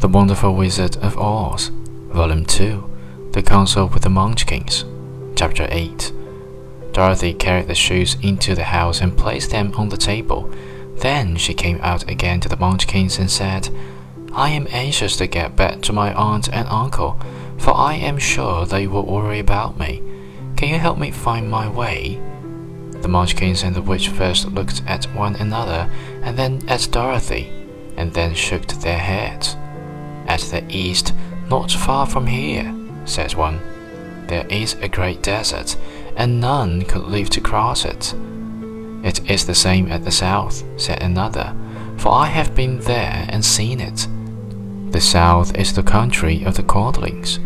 The Wonderful Wizard of Oz, Volume 2 The Council with the Munchkins, Chapter 8. Dorothy carried the shoes into the house and placed them on the table. Then she came out again to the Munchkins and said, I am anxious to get back to my aunt and uncle, for I am sure they will worry about me. Can you help me find my way? The Munchkins and the witch first looked at one another, and then at Dorothy, and then shook their heads. At the east, not far from here, said one, there is a great desert, and none could live to cross it. It is the same at the south, said another, for I have been there and seen it. The south is the country of the Quadlings.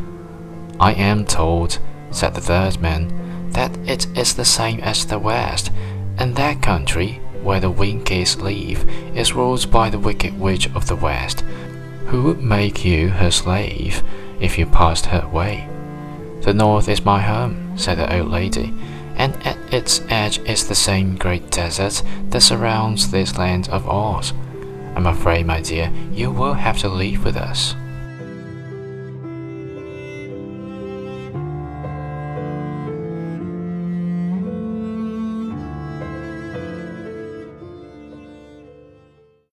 I am told, said the third man, that it is the same as the west, and that country, where the Winkies live, is ruled by the wicked witch of the west, who would make you her slave if you passed her way. The north is my home, said the old lady, and at its edge is the same great desert that surrounds this land of Oz. I'm afraid, my dear, you will have to leave with us.